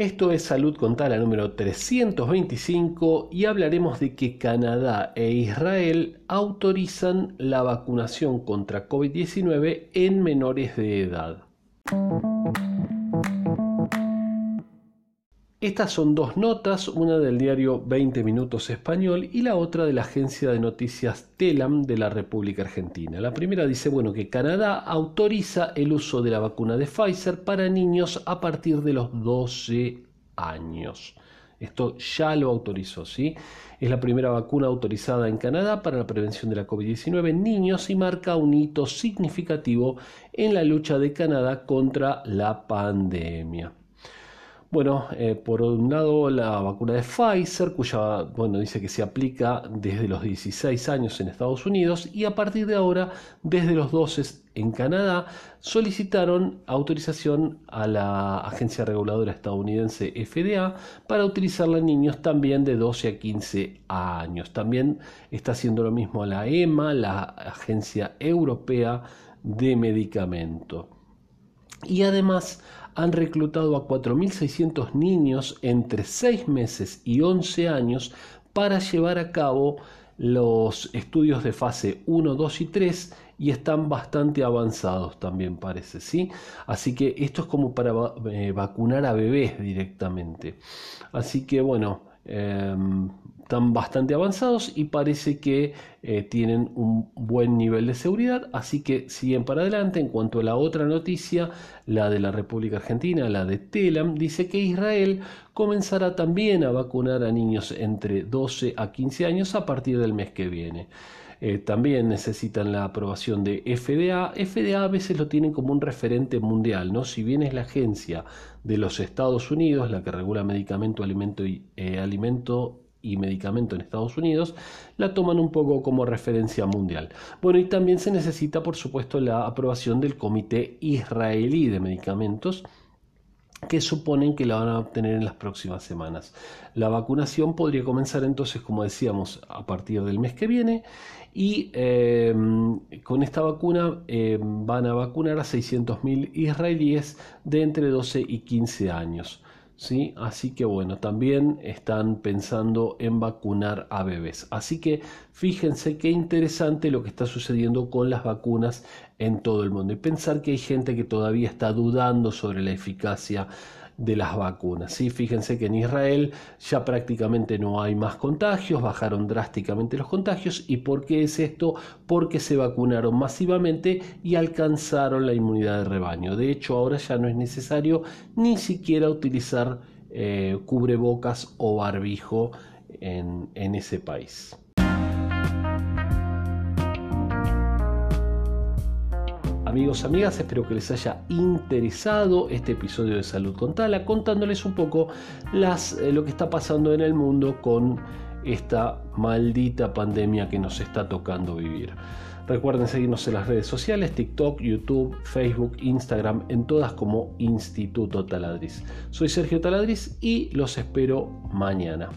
Esto es Salud con Tala número 325 y hablaremos de que Canadá e Israel autorizan la vacunación contra COVID-19 en menores de edad. Estas son dos notas, una del diario 20 Minutos Español y la otra de la agencia de noticias TELAM de la República Argentina. La primera dice bueno, que Canadá autoriza el uso de la vacuna de Pfizer para niños a partir de los 12 años. Esto ya lo autorizó, ¿sí? Es la primera vacuna autorizada en Canadá para la prevención de la COVID-19 en niños y marca un hito significativo en la lucha de Canadá contra la pandemia. Bueno, eh, por un lado la vacuna de Pfizer, cuya, bueno, dice que se aplica desde los 16 años en Estados Unidos y a partir de ahora desde los 12 en Canadá, solicitaron autorización a la agencia reguladora estadounidense FDA para utilizarla en niños también de 12 a 15 años. También está haciendo lo mismo la EMA, la Agencia Europea de Medicamento. Y además han reclutado a 4.600 niños entre 6 meses y 11 años para llevar a cabo los estudios de fase 1, 2 y 3 y están bastante avanzados también parece, ¿sí? Así que esto es como para eh, vacunar a bebés directamente. Así que bueno, em, están bastante avanzados y parece que eh, tienen un buen nivel de seguridad, así que siguen para adelante. En cuanto a la otra noticia, la de la República Argentina, la de Telam, dice que Israel comenzará también a vacunar a niños entre 12 a 15 años a partir del mes que viene. Eh, también necesitan la aprobación de FDA. FDA a veces lo tienen como un referente mundial, ¿no? Si bien es la agencia de los Estados Unidos, la que regula medicamento, alimento y eh, alimento y medicamento en Estados Unidos, la toman un poco como referencia mundial. Bueno, y también se necesita, por supuesto, la aprobación del Comité Israelí de Medicamentos, que suponen que la van a obtener en las próximas semanas. La vacunación podría comenzar entonces, como decíamos, a partir del mes que viene y eh, con esta vacuna eh, van a vacunar a 600.000 israelíes de entre 12 y 15 años. ¿Sí? Así que bueno, también están pensando en vacunar a bebés. Así que fíjense qué interesante lo que está sucediendo con las vacunas en todo el mundo y pensar que hay gente que todavía está dudando sobre la eficacia de las vacunas. ¿sí? Fíjense que en Israel ya prácticamente no hay más contagios, bajaron drásticamente los contagios. ¿Y por qué es esto? Porque se vacunaron masivamente y alcanzaron la inmunidad de rebaño. De hecho, ahora ya no es necesario ni siquiera utilizar eh, cubrebocas o barbijo en, en ese país. Amigos, amigas, espero que les haya interesado este episodio de Salud con Tala, contándoles un poco las, eh, lo que está pasando en el mundo con esta maldita pandemia que nos está tocando vivir. Recuerden seguirnos en las redes sociales, TikTok, YouTube, Facebook, Instagram, en todas como Instituto Taladriz. Soy Sergio Taladriz y los espero mañana.